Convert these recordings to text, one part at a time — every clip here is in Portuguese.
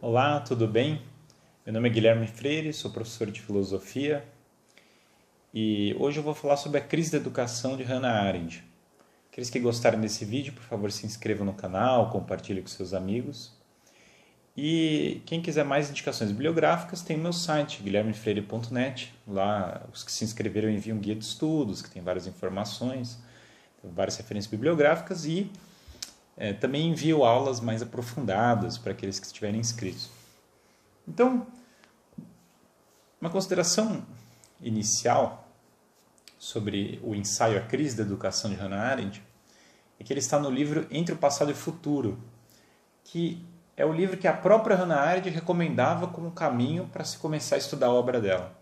Olá, tudo bem? Meu nome é Guilherme Freire, sou professor de filosofia e hoje eu vou falar sobre a crise da educação de Hannah Arendt. Aqueles que gostarem desse vídeo, por favor, se inscrevam no canal, compartilhem com seus amigos. E quem quiser mais indicações bibliográficas, tem o meu site, guilhermefreire.net. Lá, os que se inscreveram enviam guia de estudos, que tem várias informações, várias referências bibliográficas e é, também envio aulas mais aprofundadas para aqueles que estiverem inscritos. Então, uma consideração inicial sobre o ensaio A Crise da Educação de Hannah Arendt é que ele está no livro Entre o Passado e o Futuro, que é o livro que a própria Hannah Arendt recomendava como caminho para se começar a estudar a obra dela.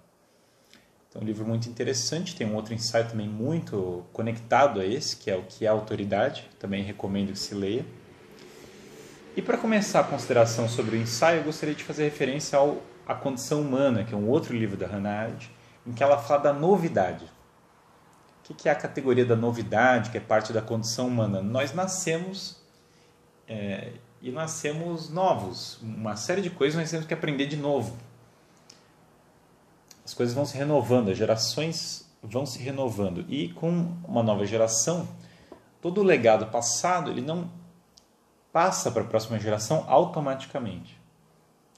Então, um livro muito interessante. Tem um outro ensaio também muito conectado a esse, que é o que é autoridade. Também recomendo que se leia. E para começar a consideração sobre o ensaio, eu gostaria de fazer referência ao A Condição Humana, que é um outro livro da Hannah Arendt, em que ela fala da novidade. O que é a categoria da novidade, que é parte da condição humana? Nós nascemos é, e nascemos novos. Uma série de coisas nós temos que aprender de novo as coisas vão se renovando, as gerações vão se renovando. E com uma nova geração, todo o legado passado ele não passa para a próxima geração automaticamente.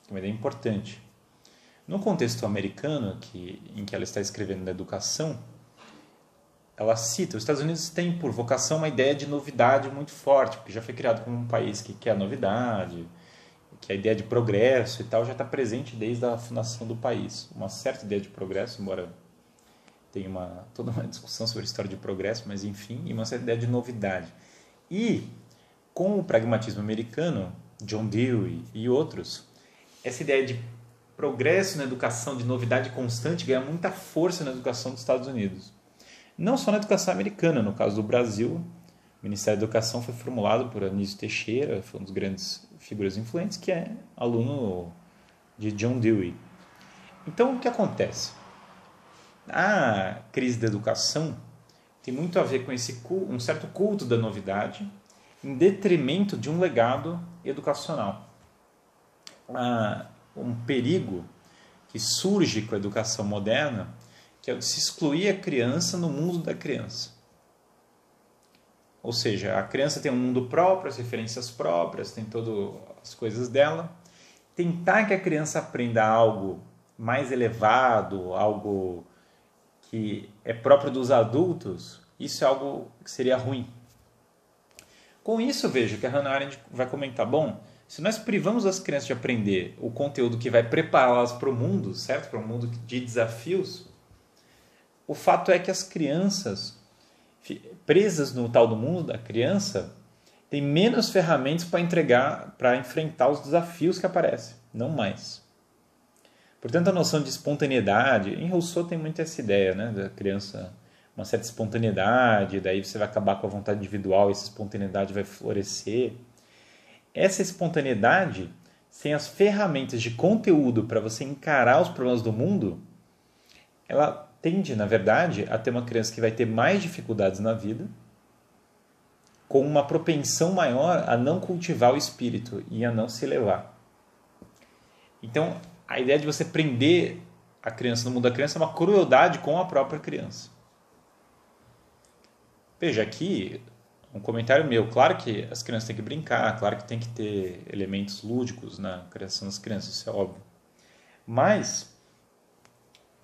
É uma ideia importante. No contexto americano, que, em que ela está escrevendo da educação, ela cita: os Estados Unidos têm por vocação uma ideia de novidade muito forte, porque já foi criado como um país que quer novidade, que a ideia de progresso e tal já está presente desde a fundação do país. Uma certa ideia de progresso, embora tenha uma, toda uma discussão sobre a história de progresso, mas enfim, e uma certa ideia de novidade. E com o pragmatismo americano, John Dewey e outros, essa ideia de progresso na educação, de novidade constante, ganha muita força na educação dos Estados Unidos. Não só na educação americana, no caso do Brasil, o Ministério da Educação foi formulado por Anísio Teixeira, foi um dos grandes figuras influentes, que é aluno de John Dewey. Então, o que acontece? A crise da educação tem muito a ver com esse um certo culto da novidade em detrimento de um legado educacional. Ah, um perigo que surge com a educação moderna, que é de se excluir a criança no mundo da criança. Ou seja, a criança tem um mundo próprio, as referências próprias, tem todas as coisas dela. Tentar que a criança aprenda algo mais elevado, algo que é próprio dos adultos, isso é algo que seria ruim. Com isso, vejo que a Hannah Arendt vai comentar: bom, se nós privamos as crianças de aprender o conteúdo que vai prepará-las para o mundo, certo? Para um mundo de desafios, o fato é que as crianças presas no tal do mundo da criança têm menos ferramentas para entregar, para enfrentar os desafios que aparecem, não mais. Portanto, a noção de espontaneidade, em Rousseau tem muito essa ideia, né, da criança, uma certa espontaneidade, daí você vai acabar com a vontade individual, e essa espontaneidade vai florescer. Essa espontaneidade, sem as ferramentas de conteúdo para você encarar os problemas do mundo, ela tende, na verdade, a ter uma criança que vai ter mais dificuldades na vida, com uma propensão maior a não cultivar o espírito e a não se elevar. Então, a ideia de você prender a criança no mundo da criança é uma crueldade com a própria criança. Veja aqui um comentário meu. Claro que as crianças têm que brincar, claro que tem que ter elementos lúdicos na criação das crianças, isso é óbvio. Mas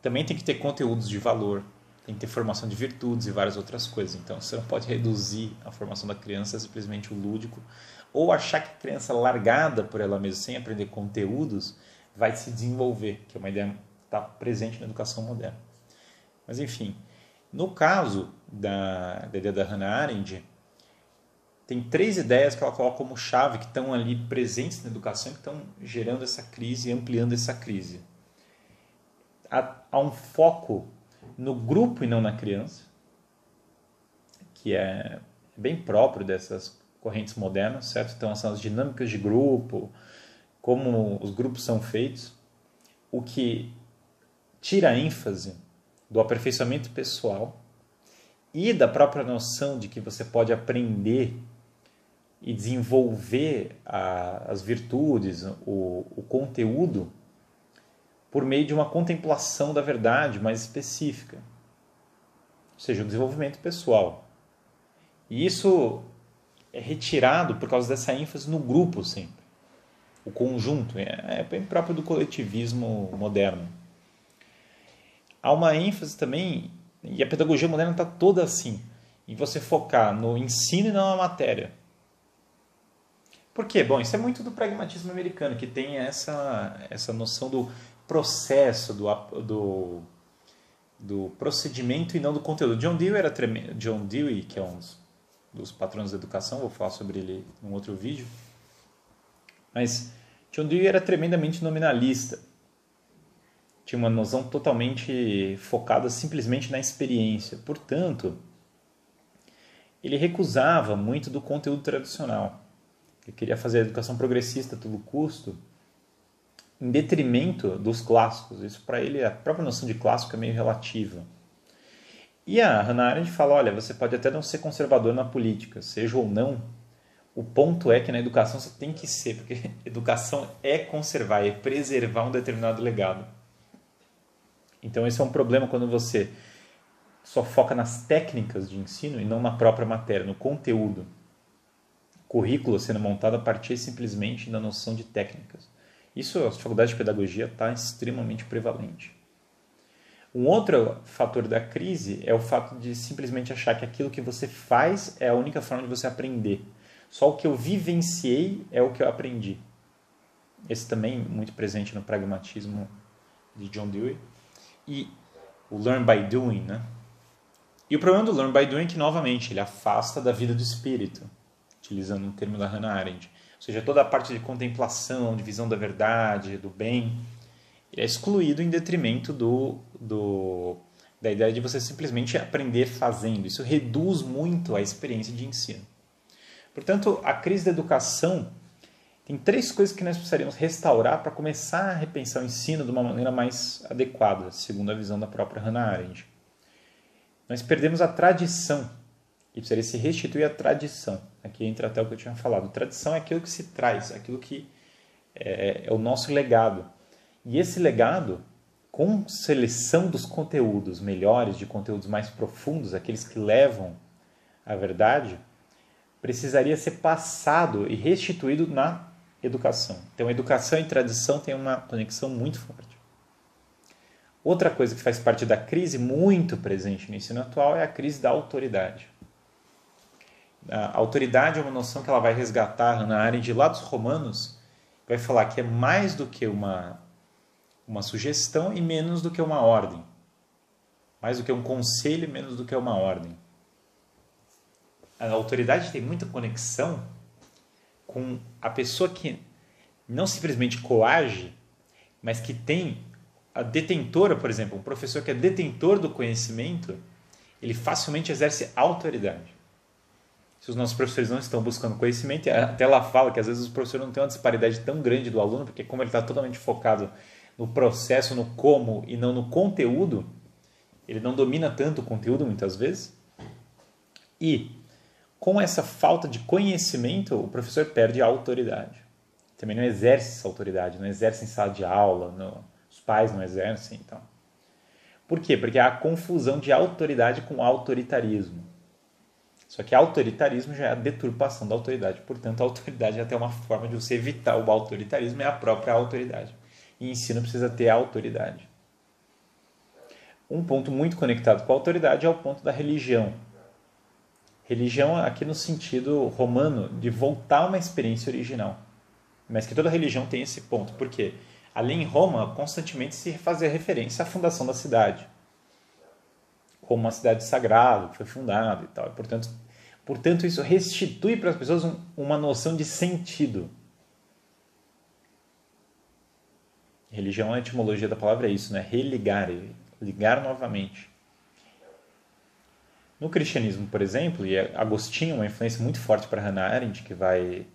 também tem que ter conteúdos de valor, tem que ter formação de virtudes e várias outras coisas. Então, você não pode reduzir a formação da criança a simplesmente o lúdico ou achar que a criança largada por ela mesma, sem aprender conteúdos, vai se desenvolver, que é uma ideia que está presente na educação moderna. Mas, enfim, no caso da, ideia da Hannah Arendt, tem três ideias que ela coloca como chave, que estão ali presentes na educação que estão gerando essa crise e ampliando essa crise há, um foco no grupo e não na criança, que é bem próprio dessas correntes modernas, certo? Então, são as dinâmicas de grupo, como os grupos são feitos, o que tira a ênfase do aperfeiçoamento pessoal e da própria noção de que você pode aprender e desenvolver a, as virtudes, o, o conteúdo, por meio de uma contemplação da verdade mais específica, ou seja, o desenvolvimento pessoal. E isso é retirado por causa dessa ênfase no grupo sempre, o conjunto, é, é bem próprio do coletivismo moderno. Há uma ênfase também, e a pedagogia moderna está toda assim, em você focar no ensino e não na matéria. Por quê? Bom, isso é muito do pragmatismo americano, que tem essa, essa noção do processo, do, do, do procedimento e não do conteúdo. John Dewey, era tremendo, John Dewey, que é um dos, patrões da educação, vou falar sobre ele em outro vídeo, mas John Dewey era tremendamente nominalista. Tinha uma noção totalmente focada simplesmente na experiência. Portanto, ele recusava muito do conteúdo tradicional. Ele queria fazer a educação progressista a todo custo, em detrimento dos clássicos. Isso para ele, a própria noção de clássico é meio relativa. E a Hannah Arendt fala, olha, você pode até não ser conservador na política, seja ou não, o ponto é que na educação você tem que ser, porque educação é conservar, é preservar um determinado legado. Então esse é um problema quando você só foca nas técnicas de ensino e não na própria matéria, no conteúdo currículo sendo montado a partir simplesmente da noção de técnicas. Isso, a faculdade de pedagogia está extremamente prevalente. Um outro fator da crise é o fato de simplesmente achar que aquilo que você faz é a única forma de você aprender. Só o que eu vivenciei é o que eu aprendi. Esse também muito presente no pragmatismo de John Dewey. E o learn by doing, né? E o problema do learn by doing é que, novamente, ele afasta da vida do espírito utilizando um termo da Hannah Arendt. Seja, toda a parte de contemplação, de visão da verdade, do bem, é excluído em detrimento do, do, da ideia de você simplesmente aprender fazendo. Isso reduz muito a experiência de ensino. Portanto, a crise da educação tem três coisas que nós precisaríamos restaurar para começar a repensar o ensino de uma maneira mais adequada, segundo a visão da própria Hannah Arendt. Nós perdemos a tradição e precisaria se restituir a tradição. Aqui entra até o que eu tinha falado. Tradição é aquilo que se traz, aquilo que é, é o nosso legado. E esse legado, com seleção dos conteúdos melhores, de conteúdos mais profundos, aqueles que levam à verdade, precisaria ser passado e restituído na educação. Então, educação e tradição têm uma conexão muito forte. Outra coisa que faz parte da crise muito presente no ensino atual é a crise da autoridade. A autoridade é uma noção que ela vai resgatar na área de lá dos romanos, vai falar que é mais do que uma, uma sugestão e menos do que uma ordem. Mais do que um conselho menos do que uma ordem. A autoridade tem muita conexão com a pessoa que não simplesmente coage, mas que tem a detentora, por exemplo, um professor que é detentor do conhecimento, ele facilmente exerce autoridade se os nossos professores não estão buscando conhecimento, até ela fala que às vezes os professores não têm uma disparidade tão grande do aluno, porque como ele está totalmente focado no processo, no como e não no conteúdo, ele não domina tanto o conteúdo muitas vezes. E com essa falta de conhecimento, o professor perde a autoridade. Também não exerce essa autoridade, não exerce em sala de aula, não, os pais não exercem, então. Por quê? Porque há a confusão de autoridade com autoritarismo. Só que autoritarismo já é a deturpação da autoridade. Portanto, a autoridade até uma forma de você evitar o autoritarismo é a própria autoridade. E ensino precisa ter autoridade. Um ponto muito conectado com a autoridade é o ponto da religião. Religião aqui no sentido romano de voltar a uma experiência original. Mas que toda religião tem esse ponto. Por quê? Ali em Roma, constantemente se fazia referência à fundação da cidade como uma cidade sagrada que foi fundada e tal. E, portanto, Portanto, isso restitui para as pessoas um, uma noção de sentido. Religião, a etimologia da palavra é isso, né? Religar, ligar novamente. No cristianismo, por exemplo, e Agostinho, uma influência muito forte para Hannah Arendt, que vai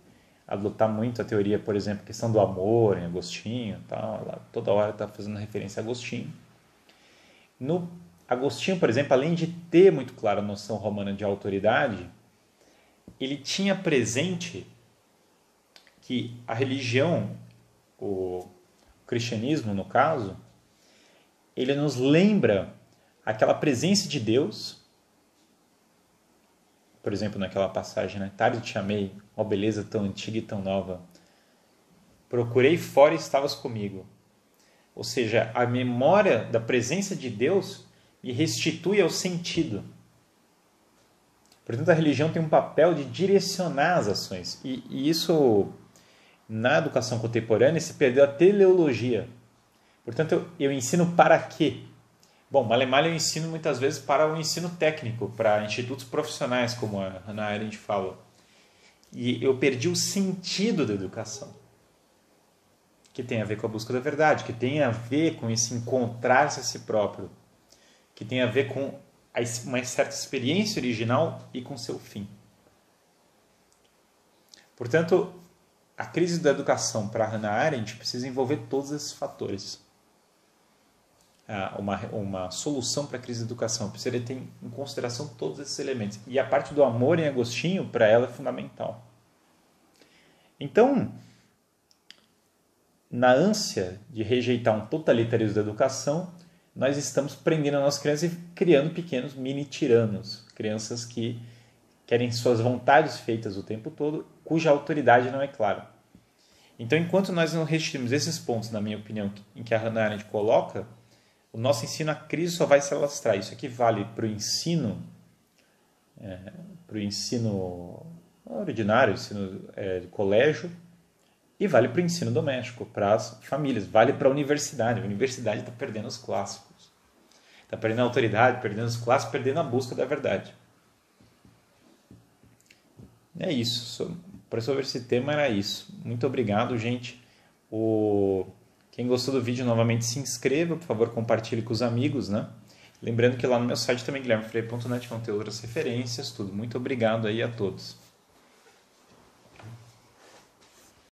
adotar muito a teoria, por exemplo, questão do amor em Agostinho, tal, ela toda hora está fazendo referência a Agostinho. No Agostinho, por exemplo, além de ter muito clara a noção romana de autoridade, ele tinha presente que a religião, o cristianismo no caso, ele nos lembra aquela presença de Deus. Por exemplo, naquela passagem, né? Tarde te amei, ó beleza tão antiga e tão nova. Procurei fora e estavas comigo. Ou seja, a memória da presença de Deus me restitui ao sentido. Portanto, a religião tem um papel de direcionar as ações. E, e isso, na educação contemporânea, se perdeu a teleologia. Portanto, eu, eu ensino para quê? Bom, Malemalha eu ensino muitas vezes para o ensino técnico, para institutos profissionais, como a Hannah Arendt fala. E eu perdi o sentido da educação que tem a ver com a busca da verdade, que tem a ver com esse encontrar-se a si próprio, que tem a ver com uma certa experiência original e com seu fim. Portanto, a crise da educação para Hannah Arendt precisa envolver todos esses fatores. Uma, uma solução para a crise da educação precisa ter em consideração todos esses elementos. E a parte do amor em Agostinho, para ela, é fundamental. Então, na ânsia de rejeitar um totalitarismo da educação, nós estamos prendendo as nossas crianças e criando pequenos mini tiranos, crianças que querem suas vontades feitas o tempo todo, cuja autoridade não é clara. Então, enquanto nós não restringimos esses pontos, na minha opinião, em que a Hannah Arendt coloca, o nosso ensino, a crise só vai se alastrar. Isso aqui vale para o ensino, é, para o ensino ordinário, ensino é, de colégio, e vale para o ensino doméstico, para as famílias, vale para a universidade. A universidade está perdendo os clássicos. Está perdendo a autoridade, perdendo os clássicos, perdendo a busca da verdade. É isso. Para sobre esse tema era isso. Muito obrigado, gente. O... Quem gostou do vídeo, novamente se inscreva, por favor, compartilhe com os amigos, né? Lembrando que lá no meu site também, guilhermefreire.net, vão ter outras referências, tudo. Muito obrigado aí a todos.